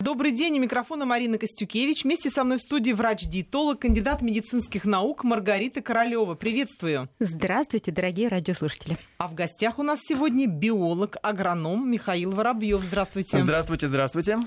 Добрый день, у микрофона Марина Костюкевич. Вместе со мной в студии врач-диетолог, кандидат медицинских наук Маргарита Королева. Приветствую. Здравствуйте, дорогие радиослушатели. А в гостях у нас сегодня биолог, агроном Михаил Воробьев. Здравствуйте. Здравствуйте, здравствуйте.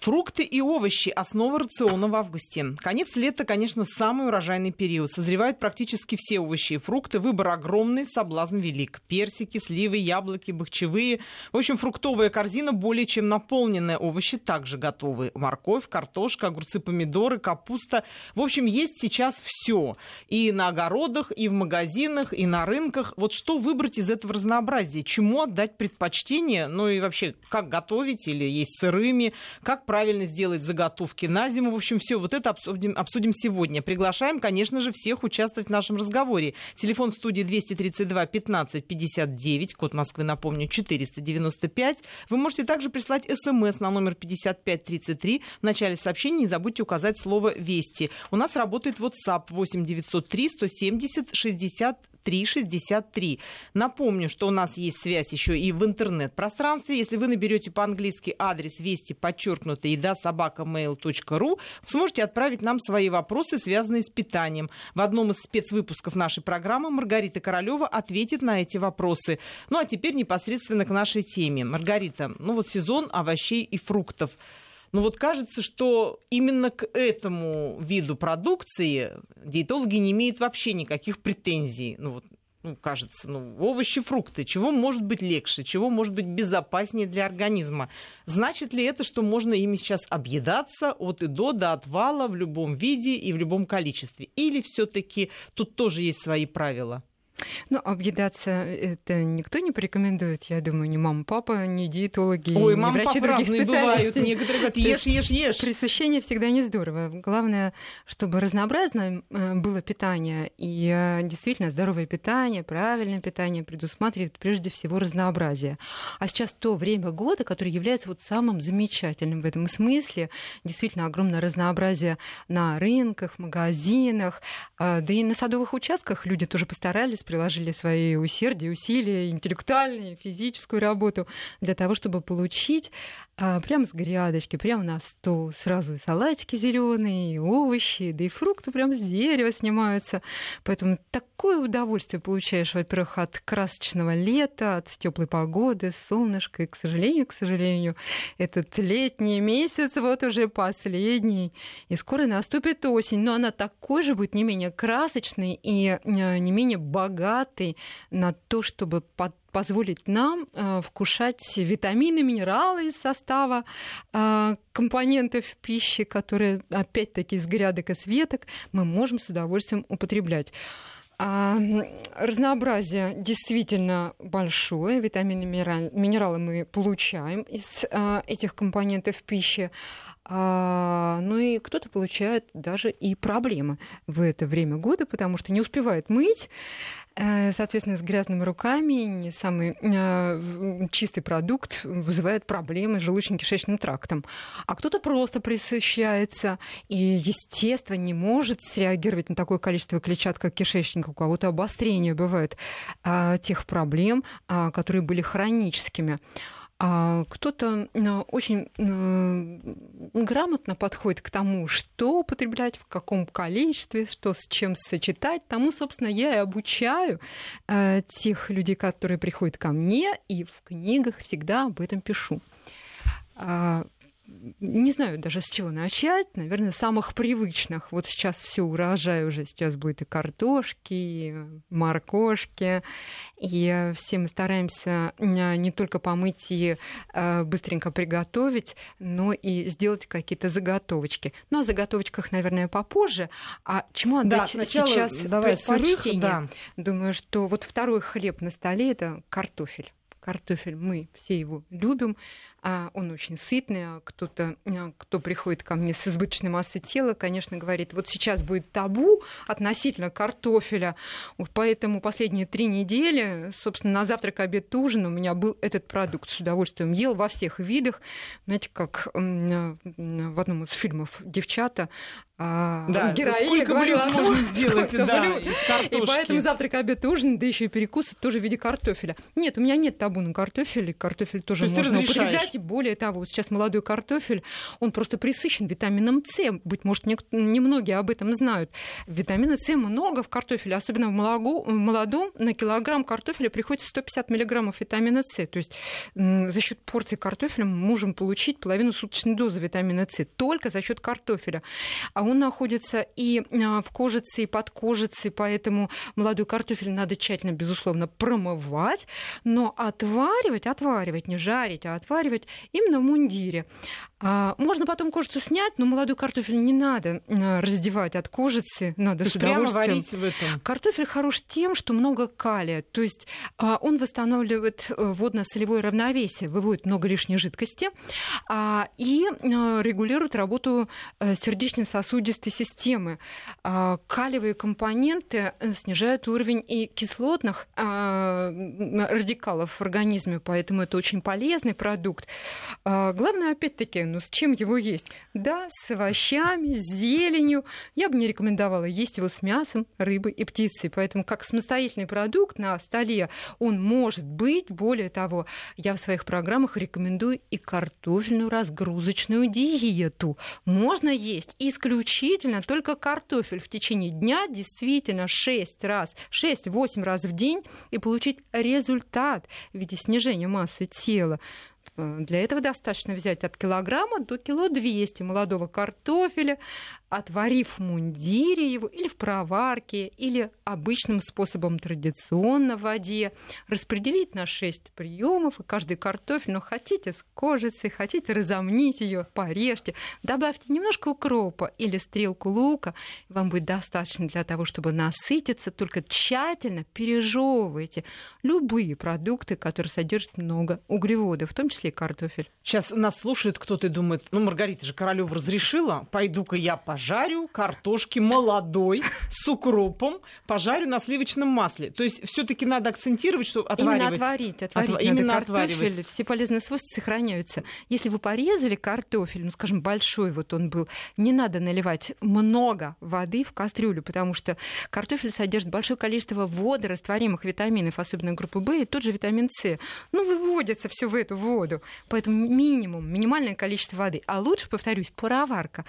Фрукты и овощи – основа рациона в августе. Конец лета, конечно, самый урожайный период. Созревают практически все овощи и фрукты. Выбор огромный, соблазн велик. Персики, сливы, яблоки, бахчевые. В общем, фруктовая корзина более чем наполненная. Овощи также готовы. Морковь, картошка, огурцы, помидоры, капуста. В общем, есть сейчас все. И на огородах, и в магазинах, и на рынках. Вот что выбрать из этого разнообразия? Чему отдать предпочтение? Ну и вообще, как готовить или есть сырыми? Как правильно сделать заготовки на зиму. В общем, все вот это обсудим, обсудим сегодня. Приглашаем, конечно же, всех участвовать в нашем разговоре. Телефон в студии 232 15 59, код Москвы, напомню, 495. Вы можете также прислать смс на номер 5533. В начале сообщения не забудьте указать слово «Вести». У нас работает WhatsApp 8 903 170 60 363. Напомню, что у нас есть связь еще и в интернет-пространстве. Если вы наберете по-английски адрес вести подчеркнуто еда собака mail.ru, сможете отправить нам свои вопросы, связанные с питанием. В одном из спецвыпусков нашей программы Маргарита Королева ответит на эти вопросы. Ну а теперь непосредственно к нашей теме. Маргарита, ну вот сезон овощей и фруктов. Но вот кажется, что именно к этому виду продукции диетологи не имеют вообще никаких претензий. Ну, вот, ну, кажется, ну, овощи, фрукты, чего может быть легче, чего может быть безопаснее для организма. Значит ли это, что можно ими сейчас объедаться от и до, до отвала в любом виде и в любом количестве? Или все-таки тут тоже есть свои правила? Ну, объедаться это никто не порекомендует, я думаю, ни мама, папа, ни диетологи, Ой, ни врачи других специальностей. бывают. Некоторые говорят, ешь, ешь, ешь. Пресыщение всегда не здорово. Главное, чтобы разнообразное э, было питание, и э, действительно здоровое питание, правильное питание предусматривает прежде всего разнообразие. А сейчас то время года, которое является вот самым замечательным в этом смысле, действительно огромное разнообразие на рынках, магазинах, э, да и на садовых участках люди тоже постарались приложили свои усердия, усилия, интеллектуальные, физическую работу для того, чтобы получить а, прямо с грядочки, прямо на стол сразу и салатики зеленые, и овощи, да и фрукты прямо с дерева снимаются. Поэтому такое удовольствие получаешь, во-первых, от красочного лета, от теплой погоды, солнышка. И, к сожалению, к сожалению, этот летний месяц вот уже последний. И скоро наступит осень, но она такой же будет не менее красочной и а, не менее богатый на то, чтобы под позволить нам э, вкушать витамины, минералы из состава э, компонентов пищи, которые, опять-таки, из грядок и светок мы можем с удовольствием употреблять. А, разнообразие действительно большое. Витамины, минералы мы получаем из а, этих компонентов пищи. А, ну и кто-то получает даже и проблемы в это время года, потому что не успевает мыть, соответственно, с грязными руками, не самый э, чистый продукт вызывает проблемы с желудочно-кишечным трактом. А кто-то просто присыщается и, естественно, не может среагировать на такое количество клетчатки, как кишечник. У кого-то обострение бывает а, тех проблем, которые были хроническими. А кто-то э, очень э, грамотно подходит к тому, что употреблять, в каком количестве, что с чем сочетать. Тому, собственно, я и обучаю э, тех людей, которые приходят ко мне, и в книгах всегда об этом пишу. А, не знаю даже с чего начать, наверное, самых привычных. Вот сейчас все урожай уже, сейчас будет и картошки, и моркошки, и все мы стараемся не только помыть и э, быстренько приготовить, но и сделать какие-то заготовочки. Ну, о заготовочках, наверное, попозже. А чему отдать да, сейчас давай предпочтение? Сырых, да. Думаю, что вот второй хлеб на столе – это картофель. Картофель мы все его любим, а он очень сытный. А кто-то, а, кто приходит ко мне с избыточной массой тела, конечно, говорит, вот сейчас будет табу относительно картофеля, поэтому последние три недели, собственно, на завтрак, обед, ужин у меня был этот продукт. С удовольствием ел во всех видах. Знаете, как в одном из фильмов девчата а, да, героиня сколько говорила, блюд можно сделать, да, И поэтому завтрак, обед, ужин, да еще и перекус тоже в виде картофеля. Нет, у меня нет табу на картофель, картофель тоже можно употреблять. И более того, сейчас молодой картофель, он просто присыщен витамином С. Быть может, немногие об этом знают. Витамина С много в картофеле, особенно в, молоко, в молодом. На килограмм картофеля приходится 150 миллиграммов витамина С. То есть за счет порции картофеля мы можем получить половину суточной дозы витамина С только за счет картофеля. А он находится и а, в кожице, и под кожицей, поэтому молодой картофель надо тщательно, безусловно, промывать, но отваривать, отваривать, не жарить, а отваривать именно в мундире. А, можно потом кожицу снять, но молодой картофель не надо а, раздевать от кожицы, надо с удовольствием. в этом. Картофель хорош тем, что много калия, то есть а, он восстанавливает э, водно-солевое равновесие, выводит много лишней жидкости и регулирует работу э, сердечно-сосудистой системы. Калиевые компоненты э, снижают уровень и кислотных радикалов в организме, поэтому это очень полезный продукт. Главное, опять-таки, ну с чем его есть? Да, с овощами, с зеленью. Я бы не рекомендовала есть его с мясом, рыбой и птицей. Поэтому как самостоятельный продукт на столе он может быть. Более того, я в своих программах рекомендую и картофельную разгрузочную диету. Можно есть исключительно только картофель в течение дня, действительно 6 раз, 6-8 раз в день и получить результат в виде снижения массы тела. Э, для этого достаточно взять от килограмма до кило 200 молодого картофеля, отварив в мундире его или в проварке, или обычным способом традиционно в воде, распределить на 6 приемов, и каждый картофель, ну, хотите с кожицей, хотите разомнить ее, порежьте, добавьте немножко укропа или стрелку лука, вам будет достаточно для того, чтобы насытиться, только тщательно пережевывайте любые продукты, которые содержат много углеводов, в том числе и картофель. Сейчас нас слушает кто-то и думает, ну, Маргарита же Королева разрешила, пойду-ка я пожарю картошки молодой с укропом, пожарю на сливочном масле. То есть все таки надо акцентировать, что отваривать. Именно отварить, отварить Отва... Именно картофель, отваривать. все полезные свойства сохраняются. Если вы порезали картофель, ну, скажем, большой вот он был, не надо наливать много воды в кастрюлю, потому что картофель содержит большое количество водорастворимых витаминов, особенно группы В, и тот же витамин С. Ну, выводится все в эту воду. Поэтому минимум, минимальное количество воды. А лучше, повторюсь, пароварка.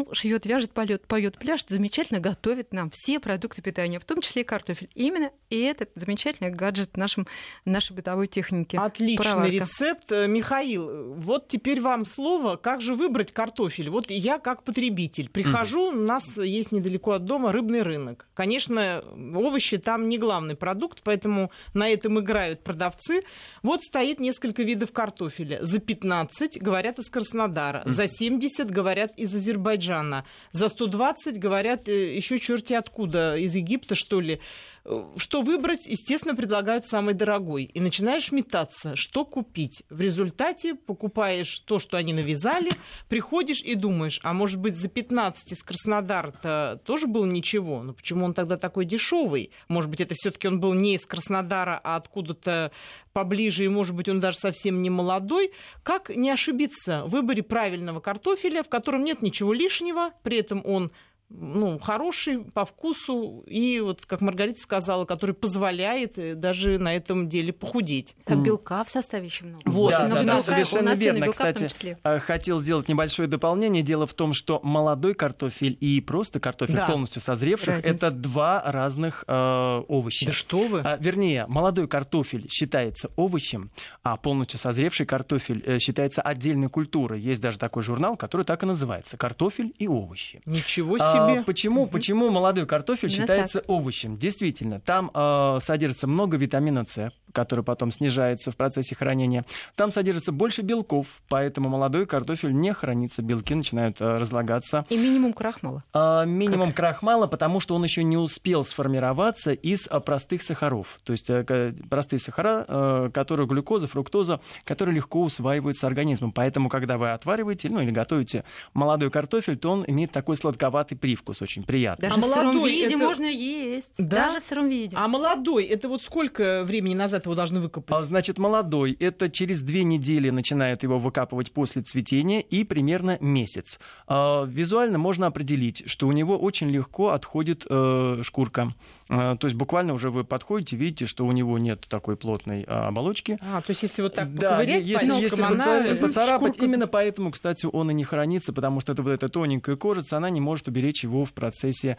Ну, шьет, вяжет, поет, поет, пляж, замечательно готовит нам все продукты питания, в том числе и картофель. Именно и этот замечательный гаджет нашим, нашей бытовой техники. Отличный пароварка. рецепт. Э, Михаил, вот теперь вам слово, как же выбрать картофель? Вот я как потребитель прихожу, mm. у нас есть недалеко от дома рыбный рынок. Конечно, овощи там не главный продукт, поэтому на этом играют продавцы. Вот стоит несколько видов картофеля. За 15 говорят из Краснодара, mm. за 70 говорят из Азербайджана Азербайджана. За 120 говорят э, еще черти откуда, из Египта, что ли. Э, что выбрать, естественно, предлагают самый дорогой. И начинаешь метаться, что купить. В результате покупаешь то, что они навязали, приходишь и думаешь, а может быть за 15 из Краснодара-то тоже было ничего. Но почему он тогда такой дешевый? Может быть, это все-таки он был не из Краснодара, а откуда-то поближе, и, может быть, он даже совсем не молодой. Как не ошибиться в выборе правильного картофеля, в котором нет ничего лишнего, при этом он ну, хороший по вкусу и, вот, как Маргарита сказала, который позволяет э, даже на этом деле похудеть. Там белка в составе еще много. Вот, да, да, да, совершенно верно. Кстати, э, хотел сделать небольшое дополнение. Дело в том, что молодой картофель и просто картофель да. полностью созревших Разница. это два разных э, овоща. Да что вы? А, вернее, молодой картофель считается овощем, а полностью созревший картофель э, считается отдельной культурой. Есть даже такой журнал, который так и называется «Картофель и овощи». Ничего себе! Себе. А, почему, почему молодой картофель Именно считается так. овощем? Действительно, там э, содержится много витамина С, который потом снижается в процессе хранения. Там содержится больше белков, поэтому молодой картофель не хранится, белки начинают э, разлагаться. И минимум крахмала. Э, минимум как? крахмала, потому что он еще не успел сформироваться из простых сахаров. То есть э, простые сахара, э, которые глюкоза, фруктоза, которые легко усваиваются организмом. Поэтому, когда вы отвариваете, ну или готовите молодой картофель, то он имеет такой сладковатый привкус, очень приятный. Даже а в сыром виде это... можно есть. Да? Даже в сыром виде. А молодой, это вот сколько времени назад его должны выкопать? А, значит, молодой. Это через две недели начинают его выкапывать после цветения и примерно месяц. А, визуально можно определить, что у него очень легко отходит э, шкурка. А, то есть буквально уже вы подходите, видите, что у него нет такой плотной а, оболочки. А, то есть если вот так да, если, по если она... поцарапать, шкурка... именно поэтому, кстати, он и не хранится, потому что это вот эта тоненькая кожица, она не может уберечь его в процессе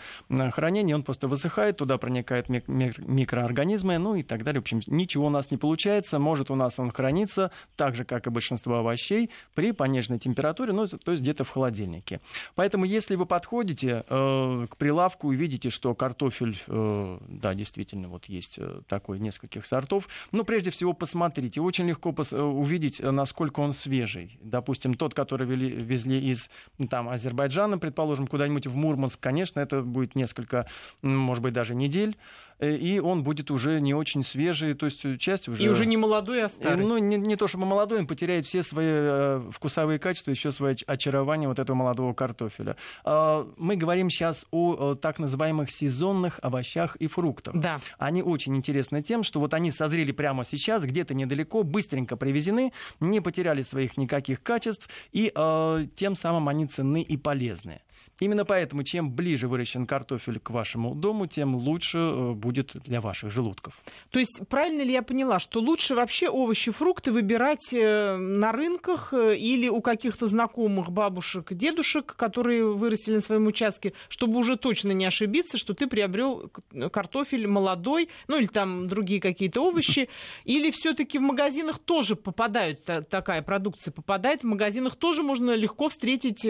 хранения, он просто высыхает, туда проникают микроорганизмы, ну и так далее. В общем, ничего у нас не получается, может у нас он хранится так же, как и большинство овощей, при пониженной температуре, ну, то есть где-то в холодильнике. Поэтому если вы подходите э, к прилавку и видите, что картофель э, да, действительно, вот есть э, такой нескольких сортов. Но прежде всего посмотрите. Очень легко пос- э, увидеть, э, насколько он свежий. Допустим, тот, который вели, везли из там, Азербайджана, предположим, куда-нибудь в Мурманск, конечно, это будет несколько, может быть, даже недель. Э, и он будет уже не очень свежий, то есть часть уже... И уже не молодой, а старый. Ну, не, не то чтобы молодой, он потеряет все свои э, вкусовые качества, еще свое очарование вот этого молодого картофеля. Э, мы говорим сейчас о, так называемых сезонных овощах и фруктах. Да. Они очень интересны тем, что вот они созрели прямо сейчас, где-то недалеко, быстренько привезены, не потеряли своих никаких качеств, и э, тем самым они ценны и полезны. Именно поэтому, чем ближе выращен картофель к вашему дому, тем лучше э, будет для ваших желудков. То есть правильно ли я поняла, что лучше вообще овощи, фрукты выбирать э, на рынках э, или у каких-то знакомых бабушек, дедушек, которые вырастили на своем участке, чтобы уже точно не ошибиться, что ты приобрел картофель молодой, ну или там другие какие-то овощи, или все-таки в магазинах тоже попадают такая продукция, попадает в магазинах тоже можно легко встретить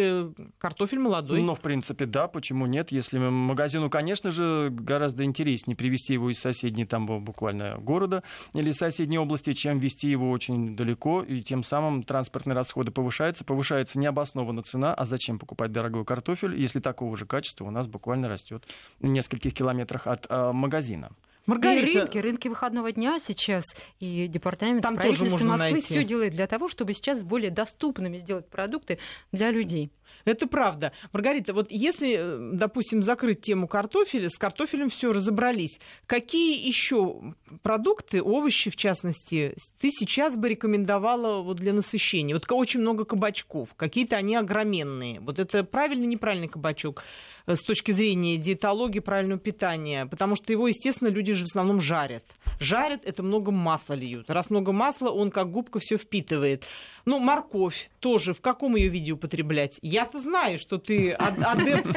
картофель молодой. Но в принципе, да, почему нет? Если магазину, конечно же, гораздо интереснее привезти его из соседней там буквально города или соседней области, чем вести его очень далеко, и тем самым транспортные расходы повышаются, повышается необоснованно цена, а зачем покупать дорогой картофель, если такого же качества у нас буквально растет в нескольких километрах от а, магазина. Маргарита... И рынки, рынки выходного дня сейчас, и департамент Там правительства Москвы все делает для того, чтобы сейчас более доступными сделать продукты для людей. Это правда. Маргарита, вот если, э, допустим, закрыть тему картофеля, с картофелем все разобрались. Какие еще продукты, овощи в частности, ты сейчас бы рекомендовала вот для насыщения? Вот очень много кабачков, какие-то они огроменные. Вот это правильный, неправильный кабачок с точки зрения диетологии, правильного питания? Потому что его, естественно, люди же в основном жарят. Жарят, это много масла льют. Раз много масла, он как губка все впитывает. Ну, морковь тоже. В каком ее виде употреблять? Я-то знаю, что ты адепт,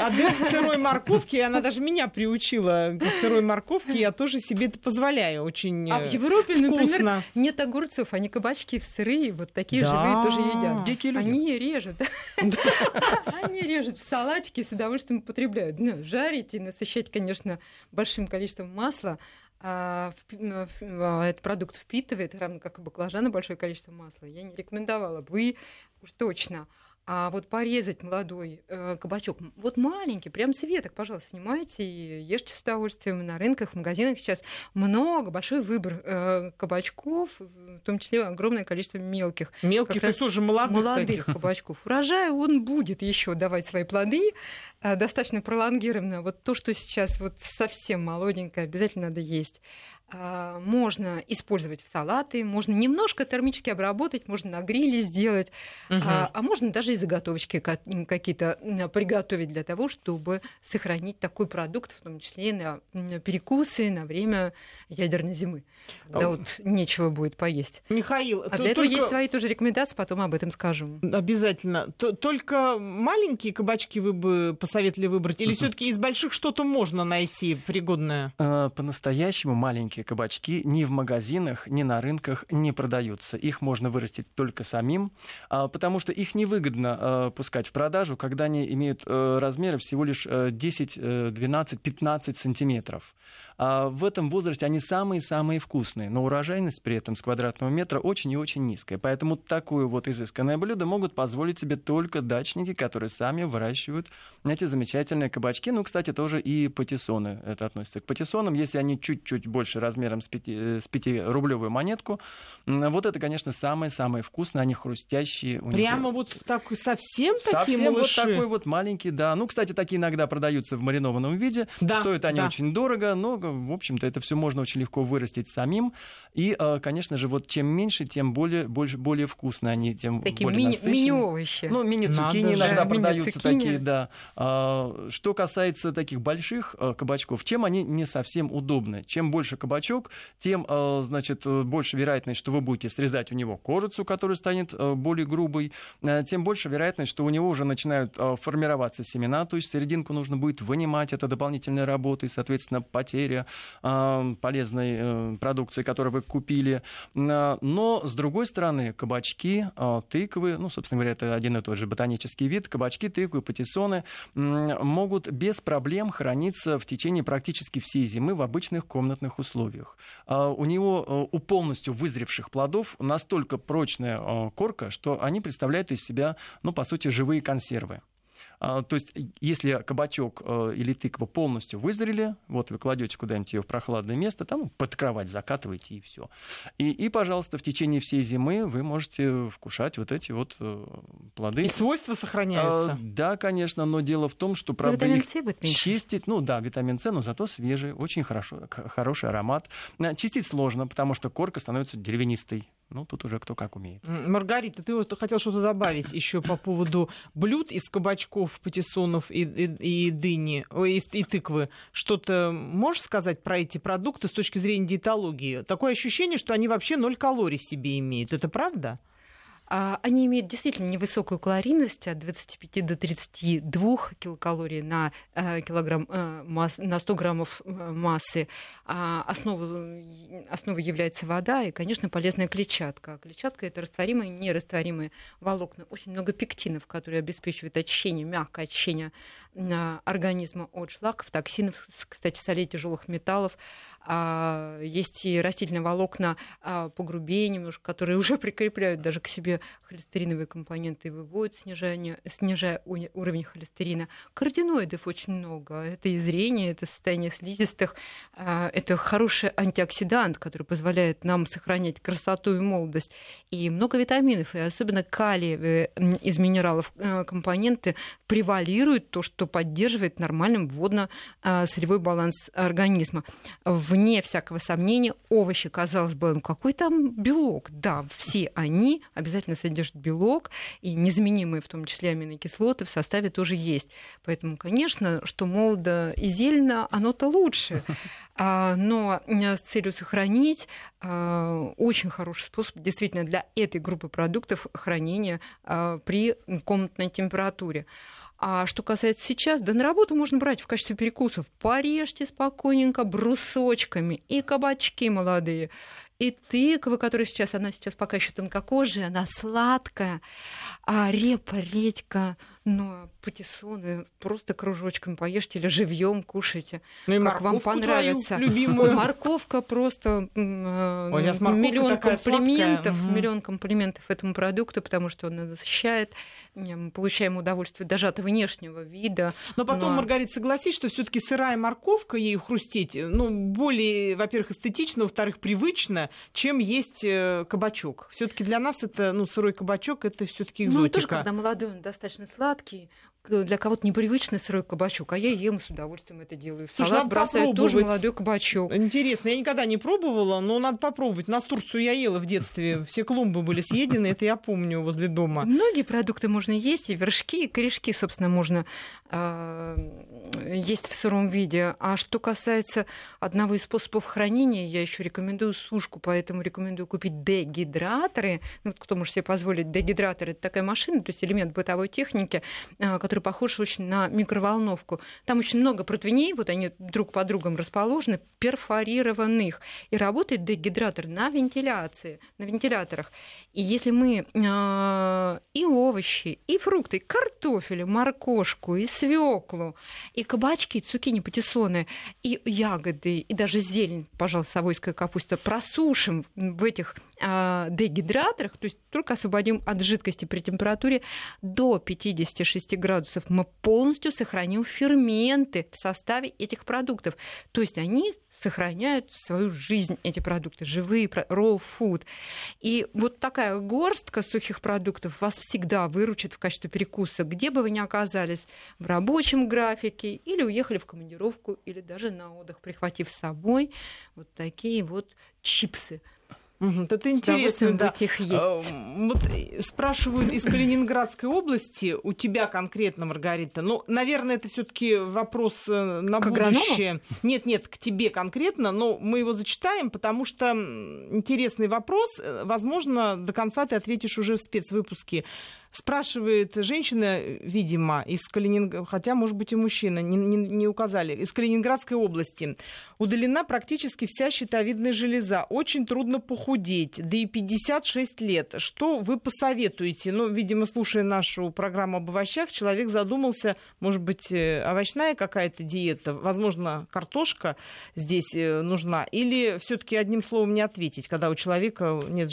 адепт сырой морковки. Она даже меня приучила к сырой морковке. Я тоже себе это позволяю. Очень А в Европе, вкусно. например, нет огурцов, они кабачки в сырые, вот такие да. живые тоже едят. Дикие люди. Они режут. Они режут в салатики с удовольствием употребляют. Ну, жарить и насыщать, конечно, большим количеством масла а, а, этот продукт впитывает, равно как и баклажаны, большое количество масла, я не рекомендовала бы уж точно. А вот порезать молодой э, кабачок, вот маленький, прям с веток, пожалуйста, снимайте и ешьте с удовольствием. На рынках, в магазинах сейчас много, большой выбор э, кабачков, в том числе огромное количество мелких. Мелких и тоже молодых Молодых таких. кабачков. Урожай он будет еще давать свои плоды э, достаточно пролонгированно. Вот то, что сейчас вот совсем молоденькое, обязательно надо есть. А, можно использовать в салаты, можно немножко термически обработать, можно на гриле сделать, угу. а, а можно даже и заготовочки какие-то приготовить для того, чтобы сохранить такой продукт, в том числе на перекусы на время ядерной зимы, когда а... вот нечего будет поесть. Михаил, а для этого только... есть свои тоже рекомендации, потом об этом скажем. Обязательно. Только маленькие кабачки вы бы посоветовали выбрать, или все-таки из больших что-то можно найти пригодное? А, по-настоящему маленькие маленькие кабачки ни в магазинах, ни на рынках не продаются. Их можно вырастить только самим, а, потому что их невыгодно а, пускать в продажу, когда они имеют э, размеры всего лишь 10, 12, 15 сантиметров. А в этом возрасте они самые-самые вкусные, но урожайность при этом с квадратного метра очень и очень низкая. Поэтому такое вот изысканное блюдо могут позволить себе только дачники, которые сами выращивают эти замечательные кабачки. Ну, кстати, тоже и патиссоны это относится к патиссонам. Если они чуть-чуть больше размером с 5, э, 5-рублевую монетку, вот это, конечно, самые-самые вкусные, они хрустящие. Прямо вот так, совсем такие Совсем малыши? вот такой вот маленький, да. Ну, кстати, такие иногда продаются в маринованном виде. Да, Стоят они да. очень дорого, но в общем-то, это все можно очень легко вырастить самим. И, э, конечно же, вот чем меньше, тем более, больше, более вкусно они, тем такие более мини, мини-овощи. Ну, мини-цукини иногда же. продаются мини такие, да. А, что касается таких больших э, кабачков, чем они не совсем удобны? Чем больше кабачок, тем, э, значит, больше вероятность, что вы будете срезать у него кожицу, которая станет более грубой, тем больше вероятность, что у него уже начинают формироваться семена, то есть серединку нужно будет вынимать, это дополнительная работа, и, соответственно, потеря полезной продукции, которую вы купили. Но, с другой стороны, кабачки, тыквы, ну, собственно говоря, это один и тот же ботанический вид, кабачки, тыквы, патиссоны могут без проблем храниться в течение практически всей зимы в обычных комнатных условиях. У него, у полностью вызревших плодов, настолько прочная корка, что они представляют из себя, ну, по сути, живые консервы. А, то есть, если кабачок э, или тыква полностью вызрели, вот вы кладете куда-нибудь ее в прохладное место, там под кровать закатываете и все. И, и, пожалуйста, в течение всей зимы вы можете вкушать вот эти вот э, плоды. И свойства сохраняются. А, да, конечно, но дело в том, что правда их чистить, ну да, витамин С, но зато свежий, очень хорошо, хороший аромат. Чистить сложно, потому что корка становится деревянистой. Ну, тут уже кто как умеет. Маргарита, ты вот хотел что-то добавить еще по поводу блюд из кабачков, патиссонов и, и, и дыни, и, и тыквы. Что-то можешь сказать про эти продукты с точки зрения диетологии? Такое ощущение, что они вообще ноль калорий в себе имеют. Это правда? А, они имеют действительно невысокую калорийность от 25 до 32 килокалорий на, э, килограмм, э, на 100 граммов э, массы. А основой, основой является вода и, конечно, полезная клетчатка. Клетчатка – это растворимые и нерастворимые волокна. Очень много пектинов, которые обеспечивают очищение, мягкое очищение организма от шлаков, токсинов, кстати, солей тяжелых металлов. А, есть и растительные волокна а, погрубее немножко, которые уже прикрепляют даже к себе холестериновые компоненты и выводят, снижая, снижая уровень холестерина. Каротиноидов очень много. Это и зрение, это состояние слизистых. А, это хороший антиоксидант, который позволяет нам сохранять красоту и молодость. И много витаминов, и особенно калиевые из минералов компоненты превалируют то, что поддерживает нормальный водно-сырьевой баланс организма. Вне всякого сомнения, овощи, казалось бы, ну какой там белок? Да, все они обязательно содержат белок, и незаменимые, в том числе аминокислоты, в составе тоже есть. Поэтому, конечно, что молодо и зелено, оно-то лучше. А, но э, с целью сохранить а, очень хороший способ действительно для этой группы продуктов хранения а, при комнатной температуре. А что касается сейчас, да на работу можно брать в качестве перекусов. Порежьте спокойненько брусочками и кабачки молодые, и тыквы, которая сейчас, она сейчас пока еще тонкокожая, она сладкая, а репа, редька, ну, патиссоны просто кружочками поешьте или живьем кушайте, ну, и как вам понравится. Любимую. Морковка просто Ой, миллион комплиментов, угу. миллион комплиментов этому продукту, потому что он насыщает, мы получаем удовольствие даже от внешнего вида. Но потом, но... Маргарита, согласись, что все-таки сырая морковка ей хрустеть, ну, более, во-первых, эстетично, во-вторых, привычно, чем есть э, кабачок. Все-таки для нас это, ну, сырой кабачок, это все-таки экзотика. Ну, тоже, когда молодой, он достаточно сладкий, палатки для кого-то непривычный сырой кабачок, а я ем с удовольствием это делаю. В Слушай, салат бросаю тоже молодой кабачок. Интересно, я никогда не пробовала, но надо попробовать. Нас Турцию я ела в детстве. Все клумбы были съедены, это я помню возле дома. Многие продукты можно есть, и вершки, и корешки, собственно, можно э, есть в сыром виде. А что касается одного из способов хранения, я еще рекомендую сушку, поэтому рекомендую купить дегидраторы. Ну, кто может себе позволить дегидратор? Это такая машина, то есть элемент бытовой техники, э, который похож очень на микроволновку. Там очень много противней, вот они друг по другу расположены, перфорированных. И работает дегидратор на вентиляции, на вентиляторах. И если мы э, и овощи, и фрукты, и картофель, и моркошку, и свеклу, и кабачки, и цукини, патиссоны, и ягоды, и даже зелень, пожалуйста, совойская капуста просушим в этих дегидраторах, то есть только освободим от жидкости при температуре до 56 градусов, мы полностью сохраним ферменты в составе этих продуктов. То есть они сохраняют свою жизнь, эти продукты, живые, raw food. И вот такая горстка сухих продуктов вас всегда выручит в качестве перекуса, где бы вы ни оказались, в рабочем графике или уехали в командировку, или даже на отдых, прихватив с собой вот такие вот чипсы. Угу, это интересно, да. их есть. Вот э, спрашивают из Калининградской области, у тебя конкретно, Маргарита, ну, наверное, это все таки вопрос э, на к будущее. Агроному? Нет, нет, к тебе конкретно, но мы его зачитаем, потому что интересный вопрос. Э, возможно, до конца ты ответишь уже в спецвыпуске. Спрашивает женщина, видимо, из Калининграда, хотя, может быть, и мужчина, не, не, не указали, из Калининградской области. Удалена практически вся щитовидная железа. Очень трудно похудеть, да и 56 лет. Что вы посоветуете? Ну, видимо, слушая нашу программу об овощах, человек задумался, может быть, э, овощная какая-то диета, возможно, картошка здесь э, нужна, или все-таки одним словом не ответить, когда у человека нет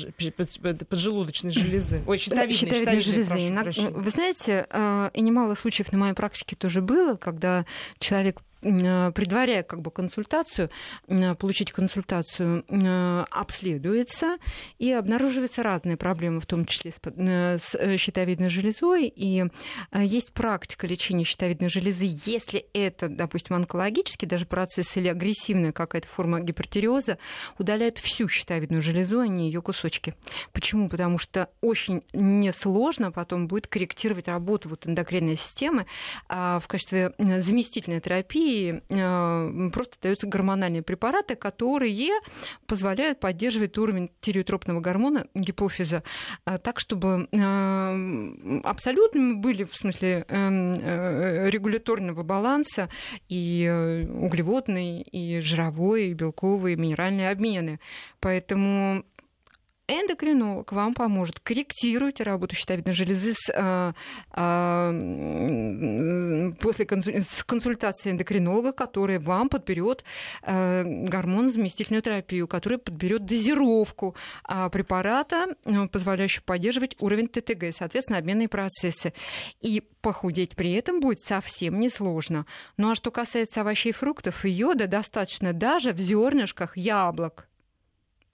поджелудочной железы, ой, щитовидной, щитовидной железы железы. Вы знаете, э, и немало случаев на моей практике тоже было, когда человек предваряя как бы консультацию, э, получить консультацию, э, обследуется и обнаруживаются разные проблемы, в том числе с щитовидной железой. И есть практика лечения щитовидной железы, если это, допустим, онкологический даже процесс или агрессивная какая-то форма гипертиреоза, удаляют всю щитовидную железу, а не ее кусочки. Почему? Потому что очень несложно потом будет корректировать работу вот эндокринной системы а в качестве заместительной терапии терапии э, просто даются гормональные препараты, которые позволяют поддерживать уровень тиреотропного гормона гипофиза э, так, чтобы э, абсолютно были в смысле регуляторного баланса и углеводный, и жировой, и белковый, и минеральные обмены. Поэтому эндокринолог вам поможет. корректировать работу щитовидной железы с, а, а, после консультации эндокринолога, который вам подберет а, гормон-заместительную терапию, который подберет дозировку а, препарата, а, позволяющую поддерживать уровень ТТГ, соответственно, обменные процессы. И похудеть при этом будет совсем несложно. Ну а что касается овощей и фруктов, йода достаточно даже в зернышках яблок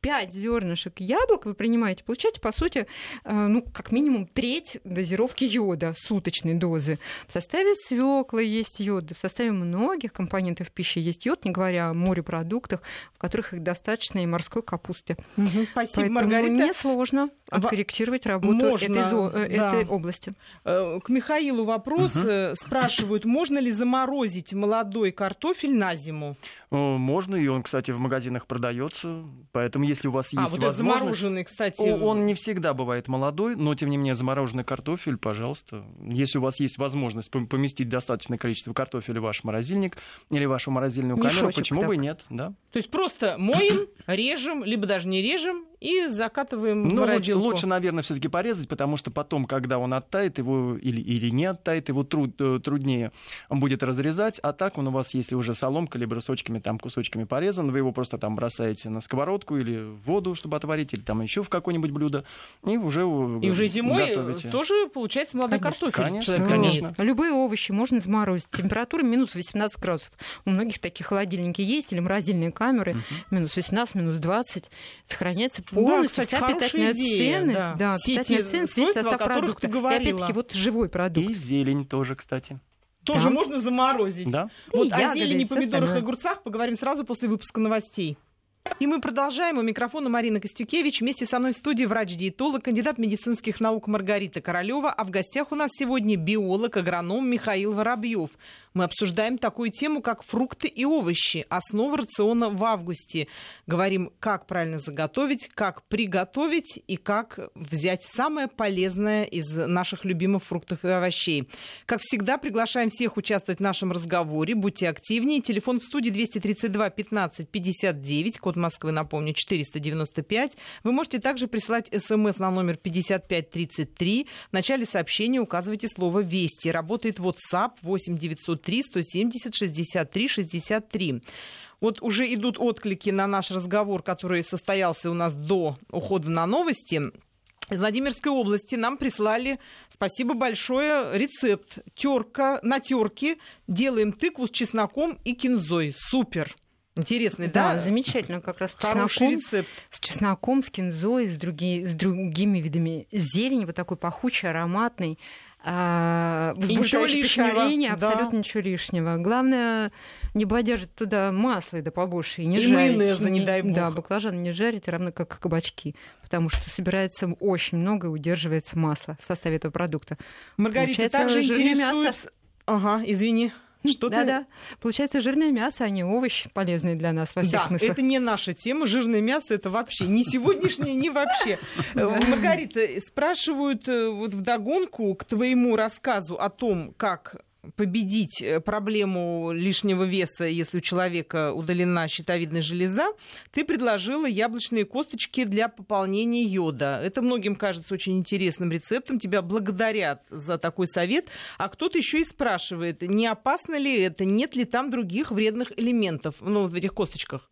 5 зернышек яблок вы принимаете, получаете, по сути, э, ну, как минимум треть дозировки йода, суточной дозы. В составе свеклы есть йод, в составе многих компонентов пищи есть йод, не говоря о морепродуктах, в которых их достаточно и морской капусте. Угу, спасибо, Поэтому Маргарита. несложно откорректировать работу можно, этой, зо... Э, да. этой области. Э, к Михаилу вопрос. Угу. Спрашивают, можно ли заморозить молодой картофель на зиму? Можно, и он, кстати, в магазинах продается. Поэтому если у вас а, есть а, вот возможность... замороженный, кстати. Он не всегда бывает молодой, но, тем не менее, замороженный картофель, пожалуйста. Если у вас есть возможность поместить достаточное количество картофеля в ваш морозильник или вашу морозильную камеру, почему так. бы и нет, да? То есть просто моем, режем, либо даже не режем, и закатываем ну, в морозилку. лучше, наверное, все-таки порезать, потому что потом, когда он оттает, его или, или не оттает, его труд, э, труднее будет разрезать. А так он у вас, если уже соломкой или брусочками, там кусочками порезан, вы его просто там бросаете на сковородку или в воду, чтобы отварить, или там еще в какое-нибудь блюдо, и уже И уже зимой готовите. тоже получается молодой конечно, картофель. Конечно, Человек конечно. Любые овощи можно заморозить. Температура минус 18 градусов. У многих такие холодильники есть или морозильные камеры. Угу. Минус 18, минус 20. Сохраняется полностью да, кстати, вся питательная идея, ценность, да, да питательная ценность, весь состав продукта. И опять-таки вот живой продукт. И зелень тоже, кстати. Тоже да. можно заморозить. Да. Вот и о зелени, помидорах и огурцах поговорим сразу после выпуска новостей. И мы продолжаем. У микрофона Марина Костюкевич. Вместе со мной в студии врач-диетолог, кандидат медицинских наук Маргарита Королева. А в гостях у нас сегодня биолог, агроном Михаил Воробьев. Мы обсуждаем такую тему, как фрукты и овощи, основа рациона в августе. Говорим, как правильно заготовить, как приготовить и как взять самое полезное из наших любимых фруктов и овощей. Как всегда, приглашаем всех участвовать в нашем разговоре. Будьте активнее. Телефон в студии 232 15 59, код Москвы, напомню, 495. Вы можете также присылать смс на номер 5533. В начале сообщения указывайте слово «Вести». Работает WhatsApp 8 900 903 170 63 63. Вот уже идут отклики на наш разговор, который состоялся у нас до ухода на новости. Из Владимирской области нам прислали, спасибо большое, рецепт. Терка на терке. Делаем тыкву с чесноком и кинзой. Супер. Интересный, да? Да, замечательно, как раз Хороший чесноком, рецепт. С чесноком, с кинзой, с, други, с другими видами зелени, вот такой пахучий, ароматный а, пищеварение, абсолютно да. ничего лишнего. Главное, не бодяжить туда масло и да побольше, и не и жарить. Майонеза, не, не дай бог. Да, баклажан не жарить, равно как кабачки, потому что собирается очень много и удерживается масло в составе этого продукта. Маргарита, Получается, также интересует... Мясо. Ага, извини. Что да, ты... да. Получается, жирное мясо, а не овощи полезные для нас во всех да, смыслах. Это не наша тема. Жирное мясо это вообще не сегодняшнее, не вообще. Маргарита, спрашивают э, вот вдогонку к твоему рассказу о том, как победить э, проблему лишнего веса, если у человека удалена щитовидная железа, ты предложила яблочные косточки для пополнения йода. Это многим кажется очень интересным рецептом. Тебя благодарят за такой совет. А кто-то еще и спрашивает, не опасно ли это, нет ли там других вредных элементов ну, в этих косточках?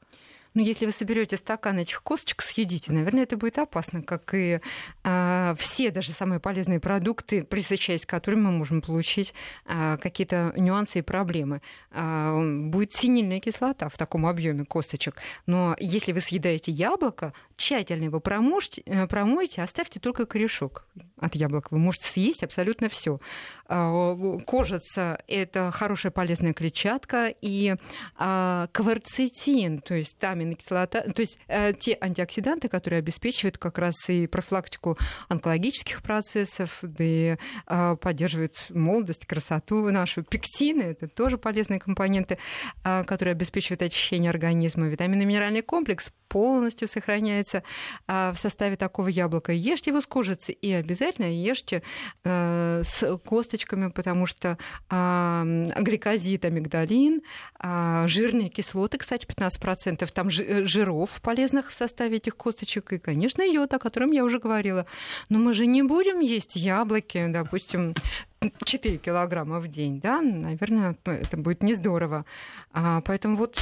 Ну, если вы соберете стакан этих косточек, съедите, наверное, это будет опасно, как и э, все даже самые полезные продукты, присыщаясь к которым мы можем получить э, какие-то нюансы и проблемы. Э, будет синильная кислота в таком объеме косточек. Но если вы съедаете яблоко, тщательно его промойте, э, промойте, оставьте только корешок от яблока. Вы можете съесть абсолютно все. Э, кожица – это хорошая полезная клетчатка, и э, кварцетин, то есть там аминокислота, то есть э, те антиоксиданты, которые обеспечивают как раз и профилактику онкологических процессов, да и э, поддерживают молодость, красоту нашу. Пектины – это тоже полезные компоненты, которые обеспечивают очищение организма. Витаминно-минеральный комплекс полностью сохраняется э, в составе такого яблока. Ешьте его с кожицей и обязательно ешьте э, с косточками, потому что э, гликозид, амигдалин, э, жирные кислоты, кстати, 15%, там Э, жиров полезных в составе этих косточек, и, конечно, йод, о котором я уже говорила. Но мы же не будем есть яблоки, допустим, 4 килограмма в день, да, наверное, это будет не здорово. А, поэтому вот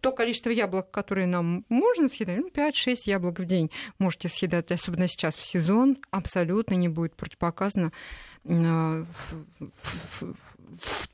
то количество яблок, которые нам можно съедать, ну, 5-6 яблок в день можете съедать, особенно сейчас в сезон, абсолютно не будет противопоказано в, в, в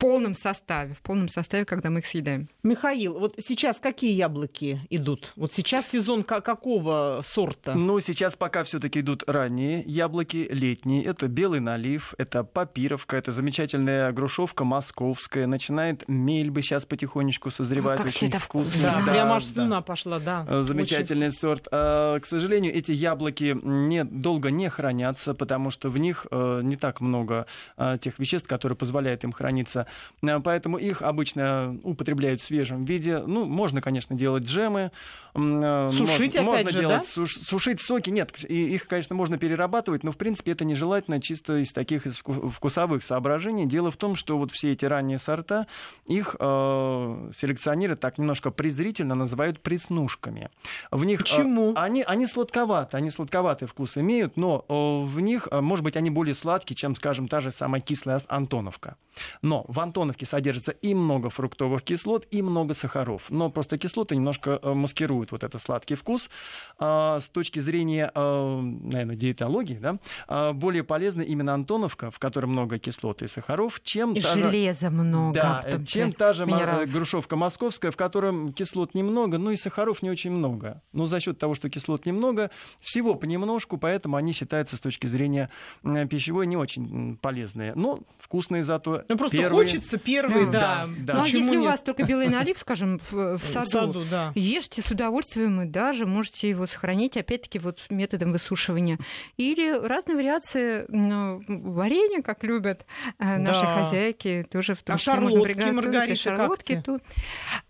полном составе, в полном составе, когда мы их съедаем. Михаил, вот сейчас какие яблоки идут? Вот сейчас сезон какого сорта? Ну, сейчас пока все-таки идут ранние яблоки, летние. Это белый налив, это папировка, это замечательная грушевка московская. Начинает мельбы сейчас потихонечку созревать. как очень вкусно. Да, да, прямо аж слюна пошла, да. Э, замечательный очень... сорт. А, к сожалению, эти яблоки не, долго не хранятся, потому что в них э, не так много а, тех веществ, которые позволяют им храниться хранится. Э, поэтому их обычно употребляют в свежем виде. Ну, можно, конечно, делать джемы. Э, сушить можно, опять можно же, делать, да? Суш, сушить соки. Нет, их, конечно, можно перерабатывать, но, в принципе, это нежелательно чисто из таких из вкусовых соображений. Дело в том, что вот все эти ранние сорта, их э, селекционеры так немножко презрительно называют преснушками. В них, э, Почему? Э, они, они сладковаты, они сладковатый вкус имеют, но э, в них, э, может быть, они более сладкие, чем, скажем, та же самая кислая антоновка. Но в Антоновке содержится и много фруктовых кислот, и много сахаров. Но просто кислоты немножко э, маскируют вот этот сладкий вкус. А, с точки зрения, э, наверное, диетологии, да, а, более полезна именно Антоновка, в которой много кислот и сахаров, чем и та железа же... много. Да, чем та же минералов. грушевка московская, в которой кислот немного, но и сахаров не очень много. Но за счет того, что кислот немного, всего понемножку, поэтому они считаются с точки зрения пищевой не очень полезные. Но вкусные зато ну, просто первые. хочется первый, да. да. да. Ну, а если нет? у вас только белый налив, скажем, в, в саду, в саду да. ешьте с удовольствием и даже можете его сохранить, опять-таки, вот методом высушивания. Или разные вариации ну, варенья, как любят э, наши да. хозяйки, тоже в том а числе можно приготовить. Шарлотки. То...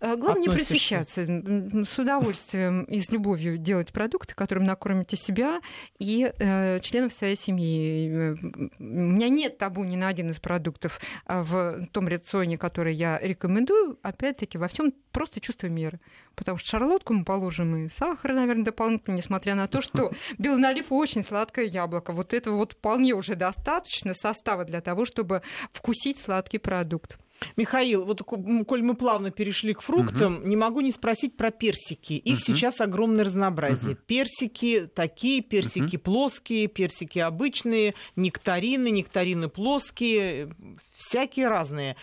Э, главное не пресыщаться. С удовольствием и с любовью делать продукты, которым накормите себя и э, членов своей семьи. У меня нет табу ни на один из продуктов а, в том рационе, который я рекомендую. Опять-таки, во всем просто чувство меры. Потому что шарлотку мы положим и сахар, наверное, дополнительно, несмотря на то, что белый налив очень сладкое яблоко. Вот этого вот вполне уже достаточно состава для того, чтобы вкусить сладкий продукт. Михаил, вот коль мы плавно перешли к фруктам, угу. не могу не спросить про персики. Их угу. сейчас огромное разнообразие. Угу. Персики такие, персики угу. плоские, персики обычные, нектарины, нектарины плоские, всякие разные.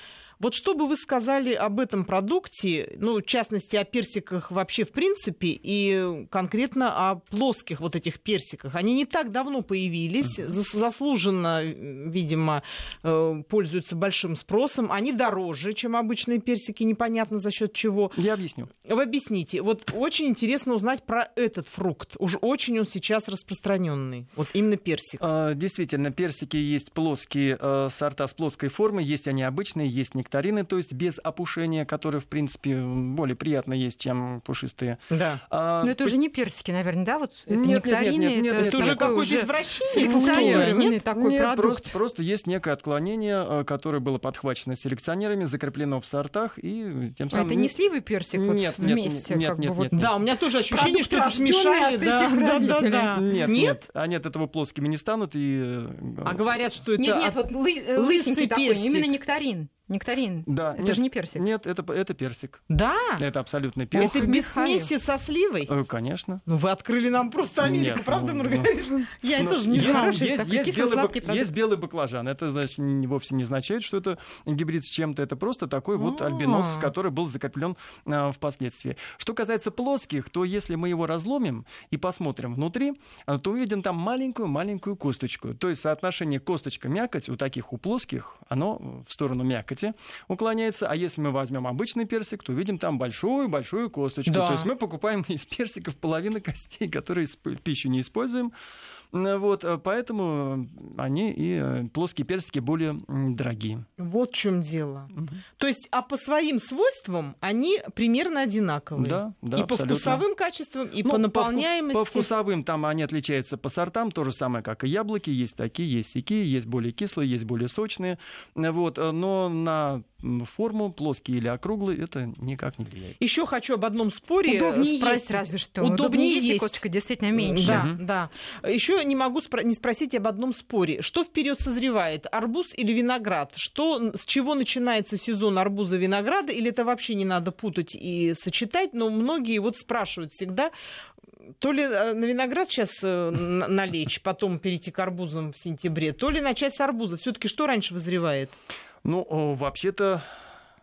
Вот что бы вы сказали об этом продукте, ну, в частности, о персиках вообще в принципе, и конкретно о плоских вот этих персиках? Они не так давно появились, заслуженно, видимо, э, пользуются большим спросом. Они дороже, чем обычные персики, непонятно за счет чего. Я объясню. Вы объясните. Вот очень интересно узнать про этот фрукт. Уж очень он сейчас распространенный. Вот именно персик. А, действительно, персики есть плоские э, сорта с плоской формой, есть они обычные, есть некоторые нектарины, то есть без опушения, которые, в принципе, более приятно есть, чем пушистые. Да. А, Но это по... уже не персики, наверное, да? Вот это нет, нектарины, нет, нет, нет, это, это уже какое-то извращение. Нет, такой нет продукт. Просто, просто есть некое отклонение, э, которое было подхвачено селекционерами, закреплено в сортах, и тем самым... А это не сливы персик нет, вот вместе? Нет, как нет, бы, нет, вот... Да, у меня тоже ощущение, что это смешали. Да, да, да, да. Нет, нет, они от этого плоскими не станут. И... Э, а говорят, что это... Нет, нет, вот лысенький такой, именно нектарин. Нектарин. Да. Это нет, же не персик. Нет, это, это персик. Да? Это абсолютно персик. Это без смеси со сливой? Э, конечно. Ну, вы открыли нам просто Америку, нет, правда, ну, Маргарита? Ну, Я ну, тоже не знаю. Есть, есть, есть, белый, бак, есть белый баклажан. Это значит, вовсе не означает, что это гибрид с чем-то. Это просто такой вот а. альбинос, который был закреплен а, впоследствии. Что касается плоских, то если мы его разломим и посмотрим внутри, а, то увидим там маленькую-маленькую косточку. То есть соотношение косточка-мякоть у таких, у плоских, оно в сторону мякоти уклоняется. А если мы возьмем обычный персик, то увидим там большую-большую косточку. Да. То есть мы покупаем из персиков половину костей, которые в пищу не используем. Вот, э, поэтому они и э, плоские персики более дорогие. Вот в чем дело. Угу. То есть, а по своим свойствам они примерно одинаковые. Да, да. И абсолютно. по вкусовым качествам, и ну, по наполняемости. По, по вкусовым там они отличаются по сортам, то же самое, как и яблоки. Есть такие, есть сякие, есть более кислые, есть более сочные. Вот, э, но на форму, плоские или округлые, это никак не влияет. Еще хочу об одном споре Удобнее спросить. есть, разве что. Удобнее, Удобнее есть, косточка действительно меньше. Да, угу. да. Еще не могу спро- не спросить об одном споре. Что вперед созревает, арбуз или виноград? Что, с чего начинается сезон арбуза винограда? Или это вообще не надо путать и сочетать? Но многие вот спрашивают всегда, то ли э, на виноград сейчас э, налечь, потом перейти к арбузам в сентябре, то ли начать с арбуза. Все-таки что раньше вызревает? Ну, вообще-то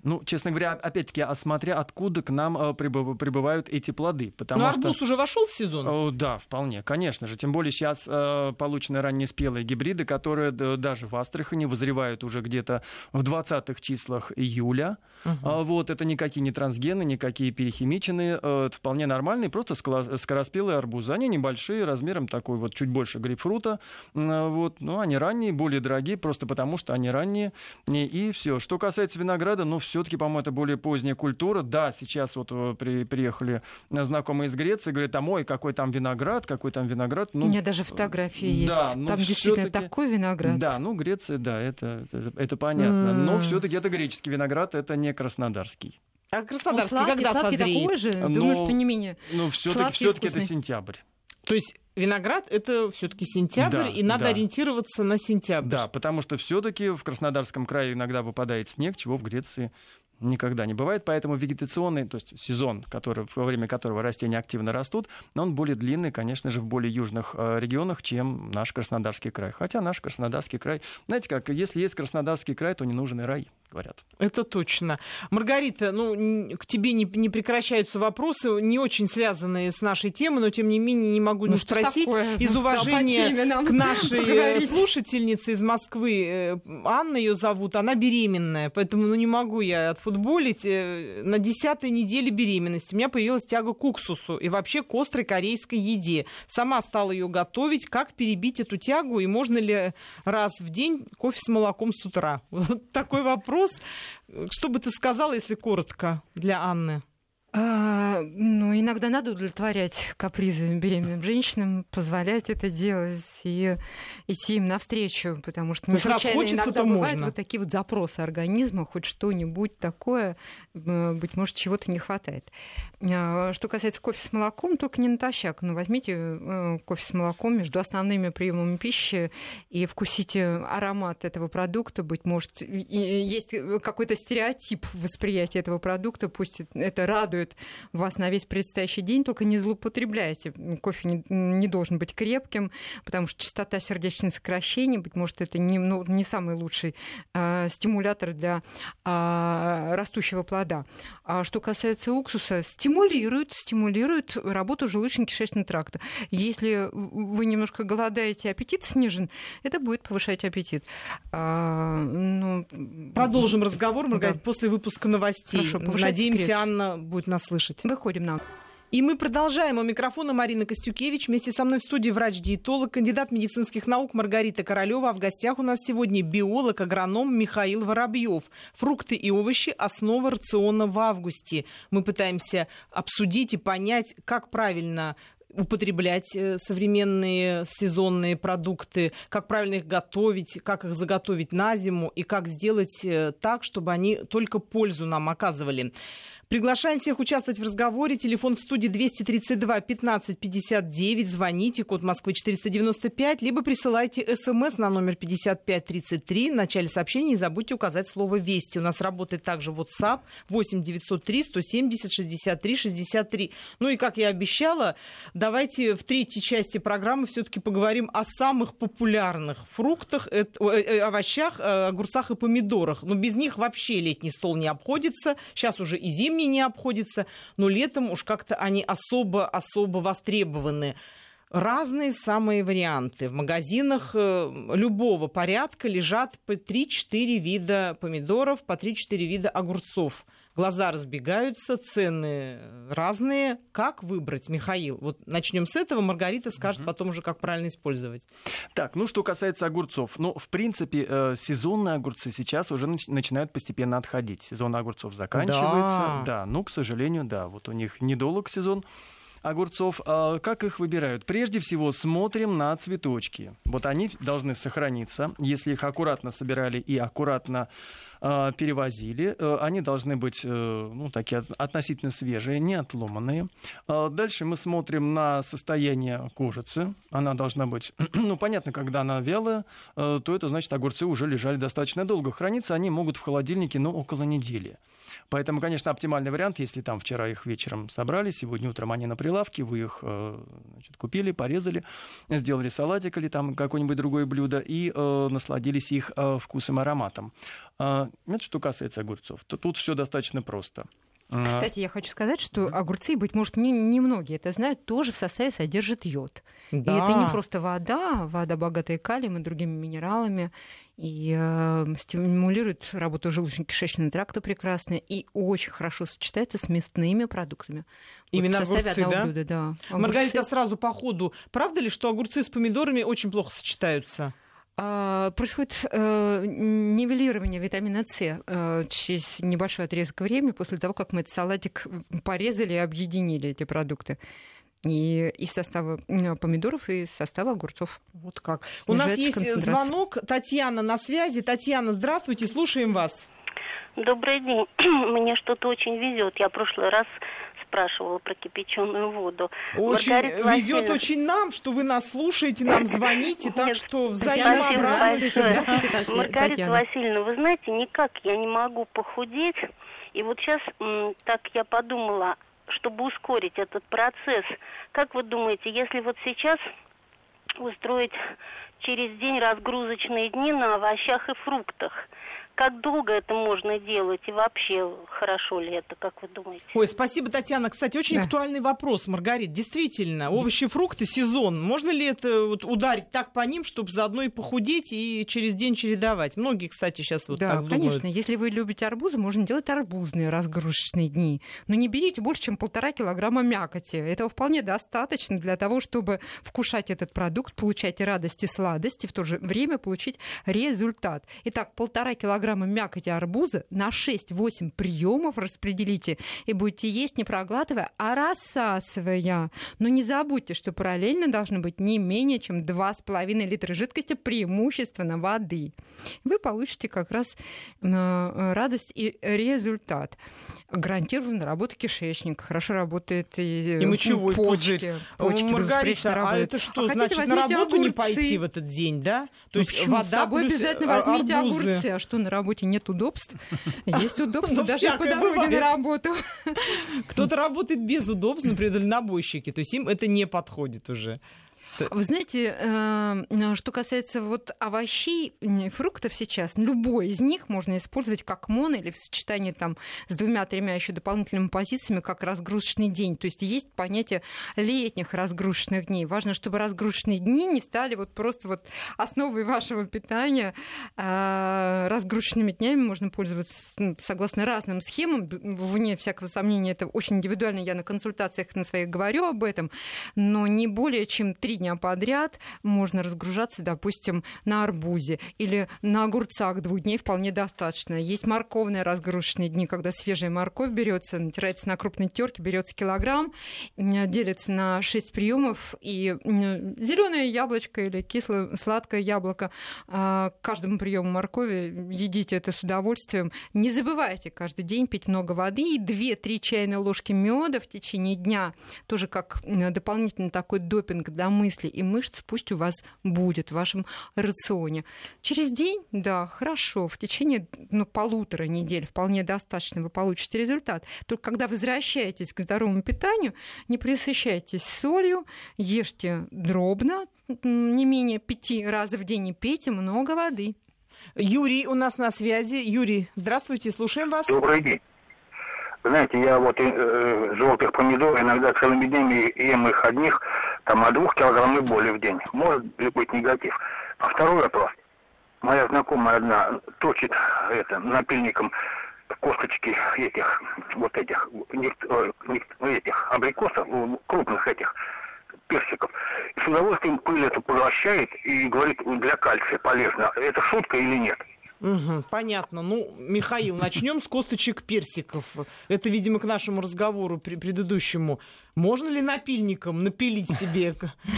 ну, честно говоря, опять-таки, а смотря откуда к нам э, прибывают эти плоды. Потому Но арбуз что... уже вошел в сезон? О, да, вполне, конечно же. Тем более сейчас э, получены ранние спелые гибриды, которые э, даже в Астрахани вызревают уже где-то в 20-х числах июля. Угу. А, вот, это никакие не трансгены, никакие перехимиченные, э, это вполне нормальные, просто скороспелые арбузы. Они небольшие, размером такой вот чуть больше грейпфрута. Э, вот, но они ранние, более дорогие, просто потому что они ранние. И все. Что касается винограда, ну, все-таки, по-моему, это более поздняя культура. Да, сейчас вот э, при, приехали знакомые из Греции, говорят, а мой, какой там виноград, какой там виноград. Ну, У меня даже фотографии да, есть. Ну, там действительно такой виноград. Да, ну Греция, да, это, это, это понятно. Mm. Но все-таки это греческий виноград, это не краснодарский. А краснодарский сладкий, когда сладкий созреет? такой же? Но, Думаю, что не менее. Ну, все-таки, все-таки это сентябрь. То есть виноград это все-таки сентябрь, да, и надо да. ориентироваться на сентябрь. Да, потому что все-таки в Краснодарском крае иногда выпадает снег, чего в Греции никогда не бывает, поэтому вегетационный, то есть сезон, который, во время которого растения активно растут, он более длинный, конечно же, в более южных э, регионах, чем наш Краснодарский край. Хотя наш Краснодарский край, знаете как, если есть Краснодарский край, то не нужен и рай, говорят. Это точно. Маргарита, ну, к тебе не, не прекращаются вопросы, не очень связанные с нашей темой, но тем не менее не могу ну, не спросить из уважения к нашей слушательнице из Москвы. Э, Анна ее зовут, она беременная, поэтому ну, не могу я от футболить э, на десятой неделе беременности. У меня появилась тяга к уксусу и вообще к острой корейской еде. Сама стала ее готовить. Как перебить эту тягу и можно ли раз в день кофе с молоком с утра? Вот такой вопрос. Что бы ты сказала, если коротко, для Анны? А, ну, иногда надо удовлетворять капризы беременным женщинам, позволять это делать и идти им навстречу, потому что не случайно хочется, иногда бывают можно. вот такие вот запросы организма, хоть что-нибудь такое, быть может, чего-то не хватает. А, что касается кофе с молоком, только не натощак. Ну, возьмите э, кофе с молоком между основными приемами пищи и вкусите аромат этого продукта. Быть может, есть какой-то стереотип восприятия этого продукта, пусть это радует радует вас на весь предстоящий день, только не злоупотребляйте. Кофе не, не должен быть крепким, потому что частота сердечных сокращений, быть может, это не, ну, не самый лучший э, стимулятор для э, растущего плода. А что касается уксуса, стимулирует, стимулирует работу желудочно-кишечного тракта. Если вы немножко голодаете, аппетит снижен, это будет повышать аппетит. А, ну, Продолжим разговор, Маргарита, да. после выпуска новостей. Хорошо, Надеемся, скрепс. Анна будет нас слышать. Выходим на... И мы продолжаем. У микрофона Марина Костюкевич. Вместе со мной в студии врач-диетолог, кандидат медицинских наук Маргарита Королева. А в гостях у нас сегодня биолог, агроном Михаил Воробьев. Фрукты и овощи – основа рациона в августе. Мы пытаемся обсудить и понять, как правильно употреблять э, современные сезонные продукты, как правильно их готовить, как их заготовить на зиму и как сделать э, так, чтобы они только пользу нам оказывали. Приглашаем всех участвовать в разговоре. Телефон в студии 232 15 59. Звоните, код Москвы 495, либо присылайте смс на номер 5533. В начале сообщения не забудьте указать слово «Вести». У нас работает также WhatsApp 8 903 170 63 63. Ну и, как я обещала, давайте в третьей части программы все-таки поговорим о самых популярных фруктах, э, э, овощах, э, огурцах и помидорах. Но без них вообще летний стол не обходится. Сейчас уже и зимний зимней не обходится, но летом уж как-то они особо-особо востребованы разные самые варианты. В магазинах э, любого порядка лежат по 3-4 вида помидоров, по 3-4 вида огурцов. Глаза разбегаются, цены разные. Как выбрать, Михаил? Вот начнем с этого. Маргарита скажет угу. потом уже, как правильно использовать. Так, ну что касается огурцов. Ну, в принципе, э, сезонные огурцы сейчас уже начинают постепенно отходить. Сезон огурцов заканчивается. Да, да ну, к сожалению, да. Вот у них недолг сезон огурцов. А как их выбирают? Прежде всего смотрим на цветочки. Вот они должны сохраниться. Если их аккуратно собирали и аккуратно э, перевозили, э, они должны быть э, ну, такие относительно свежие, не отломанные. Э, дальше мы смотрим на состояние кожицы. Она должна быть, ну, понятно, когда она вялая, э, то это значит, огурцы уже лежали достаточно долго. Храниться они могут в холодильнике, но около недели. Поэтому, конечно, оптимальный вариант, если там вчера их вечером собрали, сегодня утром они на прилавке, вы их э, значит, купили, порезали, сделали салатик или там какое-нибудь другое блюдо и э, насладились их э, вкусом, ароматом. Э, это что касается огурцов. То тут все достаточно просто. А. Кстати, я хочу сказать, что огурцы, быть может, не, не многие это знают, тоже в составе содержат йод. Да. И это не просто вода, вода богатая калием и другими минералами, и э, стимулирует работу желудочно-кишечного тракта прекрасно, и очень хорошо сочетается с мясными продуктами. Именно вот в составе огурцы, да? Блюда, да. Огурцы. Маргарита, сразу по ходу. Правда ли, что огурцы с помидорами очень плохо сочетаются? А, происходит э, нивелирование витамина С э, через небольшой отрезок времени после того, как мы этот салатик порезали и объединили эти продукты. И из состава помидоров, и из состава огурцов. Вот как. У нас есть звонок. Татьяна на связи. Татьяна, здравствуйте, слушаем вас. Добрый день. Мне что-то очень везет. Я в прошлый раз спрашивала про кипяченую воду. Очень везет очень нам, что вы нас слушаете, нам звоните, так что взаимообразность. Маргарита Васильевна, вы знаете, никак я не могу похудеть. И вот сейчас так я подумала, чтобы ускорить этот процесс. Как вы думаете, если вот сейчас устроить через день разгрузочные дни на овощах и фруктах – как долго это можно делать и вообще хорошо ли это, как вы думаете? Ой, спасибо, Татьяна. Кстати, очень да. актуальный вопрос, Маргарит. Действительно, овощи, фрукты, сезон. Можно ли это вот ударить так по ним, чтобы заодно и похудеть и через день чередовать? Многие, кстати, сейчас вот да, так думают. конечно. Если вы любите арбузы, можно делать арбузные разгрузочные дни. Но не берите больше, чем полтора килограмма мякоти. Этого вполне достаточно для того, чтобы вкушать этот продукт, получать радость и сладость, и в то же время получить результат. Итак, полтора килограмма килограмма мякоти арбуза на 6-8 приемов распределите и будете есть не проглатывая, а рассасывая. Но не забудьте, что параллельно должно быть не менее чем 2,5 литра жидкости, преимущественно воды. Вы получите как раз э, радость и результат. Гарантированно работа кишечника, хорошо работает и, и мочевой почки, пузырь. почки Маргарита, а это что, а значит, на работу огурцы. не пойти в этот день, да? То ну, есть вода С собой плюс обязательно возьмите арбузы. огурцы. А что, на работе нет удобств? Есть удобства даже по дороге на работу. Кто-то работает без удобств, например, дальнобойщики. То есть им это не подходит уже. Вы знаете, э, что касается вот овощей фруктов сейчас, любой из них можно использовать как моно или в сочетании там с двумя-тремя еще дополнительными позициями, как разгрузочный день. То есть есть понятие летних разгрузочных дней. Важно, чтобы разгрузочные дни не стали вот просто вот основой вашего питания. А разгрузочными днями можно пользоваться согласно разным схемам. Вне всякого сомнения, это очень индивидуально. Я на консультациях на своих говорю об этом. Но не более чем три дня подряд можно разгружаться, допустим, на арбузе или на огурцах двух дней вполне достаточно. Есть морковные разгрузочные дни, когда свежая морковь берется, натирается на крупной терке, берется килограмм, делится на 6 приемов, и зеленое яблочко или кислое сладкое яблоко а, каждому приему моркови едите это с удовольствием. Не забывайте каждый день пить много воды и 2-3 чайные ложки меда в течение дня, тоже как дополнительный такой допинг для мысли мысли и мышц пусть у вас будет в вашем рационе. Через день, да, хорошо, в течение ну, полутора недель вполне достаточно вы получите результат. Только когда возвращаетесь к здоровому питанию, не присыщайтесь солью, ешьте дробно, не менее пяти раз в день и пейте много воды. Юрий у нас на связи. Юрий, здравствуйте, слушаем вас. Добрый день. Знаете, я вот э, желтых помидор иногда целыми днями ем их одних, там от двух килограмм и более в день. Может быть негатив? А второй вопрос. Моя знакомая одна точит это напильником косточки этих, вот этих, э, этих абрикосов, крупных этих персиков. С удовольствием пыль эту поглощает и говорит, для кальция полезно. Это шутка или нет? Угу, понятно. Ну, Михаил, начнем с косточек персиков. Это, видимо, к нашему разговору предыдущему. Можно ли напильником напилить себе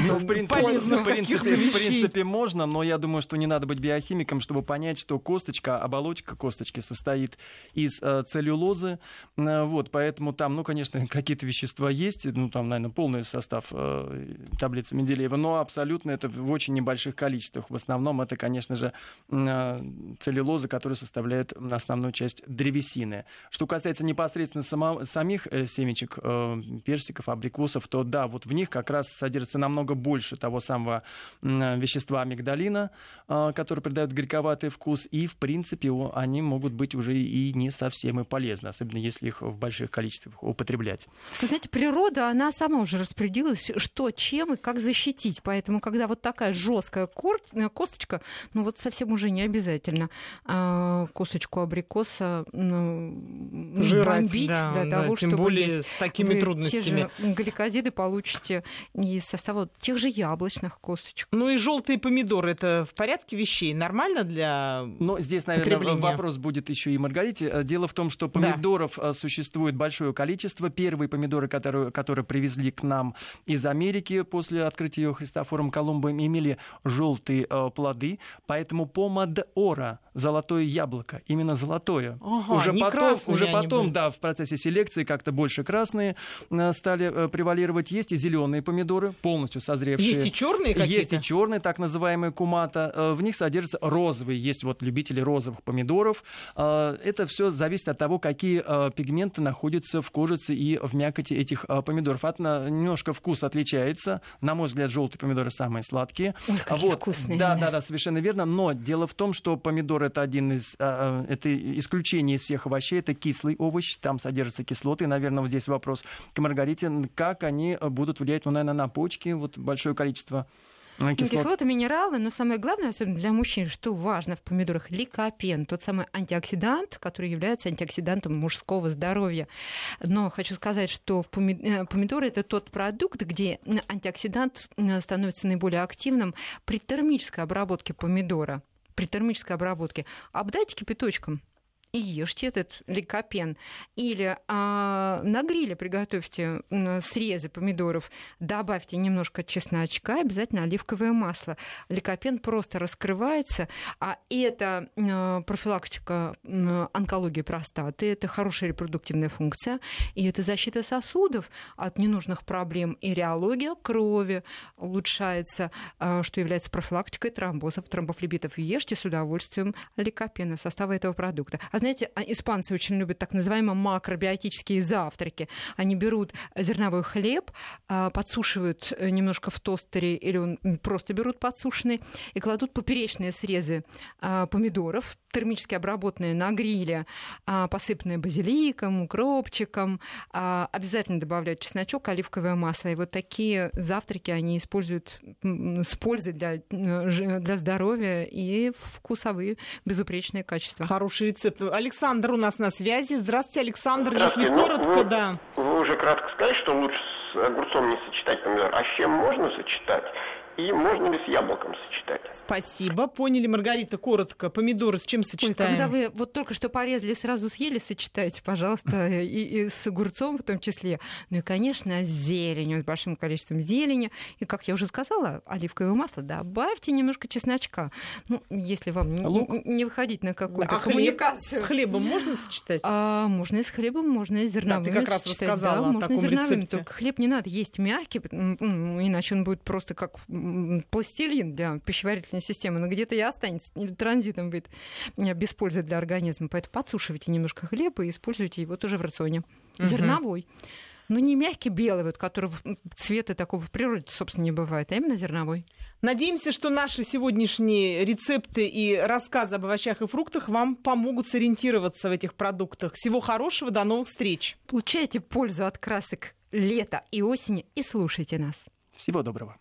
ну, в принципе, в принципе, можно, но я думаю, что не надо быть биохимиком, чтобы понять, что косточка, оболочка косточки состоит из э, целлюлозы. Э, вот, поэтому там, ну, конечно, какие-то вещества есть, ну, там, наверное, полный состав э, таблицы Менделеева, но абсолютно это в очень небольших количествах. В основном это, конечно же, целлюлоза, которая составляет основную часть древесины. Что касается непосредственно само, самих семечек персиков, абрикосов, то да, вот в них как раз содержится намного больше того самого вещества амигдалина, а, который придает горьковатый вкус, и, в принципе, они могут быть уже и не совсем и полезны, особенно если их в больших количествах употреблять. Вы знаете, природа, она сама уже распорядилась, что, чем и как защитить, поэтому, когда вот такая жесткая э, косточка, ну вот совсем уже не обязательно а, косточку абрикоса ну, Жрать, бомбить да, для да, того, тем чтобы более есть. с такими трудностями гликозиды получите из состава тех же яблочных косточек. Ну и желтые помидоры это в порядке вещей? Нормально для Ну, здесь, наверное, вопрос будет еще и Маргарите. Э, дело в том, что помидоров да. Э, существует большое количество. Первые помидоры, которые, которые привезли к нам из Америки после открытия ее Христофором Колумбом, имели желтые э, плоды. Поэтому помадора, золотое яблоко, именно золотое. Ага, уже потом, уже потом да, в процессе селекции как-то больше красные стали стали э, превалировать. Есть и зеленые помидоры, полностью созревшие. Есть и черные какие-то? Есть и черные, так называемые кумата. Э, в них содержатся розовые. Есть вот любители розовых помидоров. Э, это все зависит от того, какие пигменты находятся в кожице и в мякоти этих помидоров. От, немножко вкус отличается. На мой взгляд, желтые помидоры самые сладкие. Ой, вот. вкусные. Да, да, да, совершенно верно. Но дело в том, что помидор это один из это исключение из всех овощей. Это кислый овощ. Там содержатся кислоты. Наверное, вот здесь вопрос к Маргарите как они э, будут влиять, ну, наверное, на почки, вот большое количество э, Кислот. Кислоты, минералы, но самое главное, особенно для мужчин, что важно в помидорах, ликопен, тот самый антиоксидант, который является антиоксидантом мужского здоровья. Но хочу сказать, что в э, помидоры это тот продукт, где антиоксидант становится наиболее активным при термической обработке помидора при термической обработке, обдайте кипяточком и ешьте этот ликопен. Или а, на гриле приготовьте срезы помидоров, добавьте немножко чесночка, обязательно оливковое масло. Ликопен просто раскрывается, а это профилактика онкологии простаты, это хорошая репродуктивная функция, и это защита сосудов от ненужных проблем. И реология крови улучшается, а, что является профилактикой тромбозов, тромбофлебитов. Ешьте с удовольствием ликопена, состава этого продукта. А знаете, а, испанцы очень любят так называемые макробиотические завтраки. Они берут зерновой хлеб, а, подсушивают э, немножко в тостере, или он просто берут подсушенный, и кладут поперечные срезы а, помидоров, термически обработанные на гриле, посыпанные базиликом, укропчиком. Обязательно добавляют чесночок, оливковое масло. И вот такие завтраки они используют с пользой для, для здоровья и вкусовые безупречные качества. Хороший рецепт. Александр у нас на связи. Здравствуйте, Александр. Здравствуйте. Если ну, коротко, вы, да. Вы уже кратко сказали, что лучше с огурцом не сочетать помидор. А с чем можно сочетать? И можно ли с яблоком сочетать? Спасибо. Поняли, Маргарита, коротко. Помидоры с чем сочетаем? Ой, когда вы вот только что порезали, сразу съели, сочетайте, пожалуйста, и, и с огурцом в том числе. Ну и, конечно, с зеленью, с большим количеством зелени. И, как я уже сказала, оливковое масло добавьте немножко чесночка. Ну, если вам Лук. не выходить на какую-то а коммуникацию. Хлеб, с хлебом можно сочетать? А, можно и с хлебом, можно и с зерновыми да, ты как раз сочетать. рассказала да, о можно таком и зерновыми. рецепте. Только хлеб не надо есть мягкий, иначе он будет просто как пластилин для пищеварительной системы, но где-то и останется, или транзитом будет э, без пользы для организма. Поэтому подсушивайте немножко хлеба и используйте его тоже в рационе. Угу. Зерновой. Но не мягкий белый, вот, которого цвета такого в природе, собственно, не бывает, а именно зерновой. Надеемся, что наши сегодняшние рецепты и рассказы об овощах и фруктах вам помогут сориентироваться в этих продуктах. Всего хорошего, до новых встреч. Получайте пользу от красок лета и осени и слушайте нас. Всего доброго.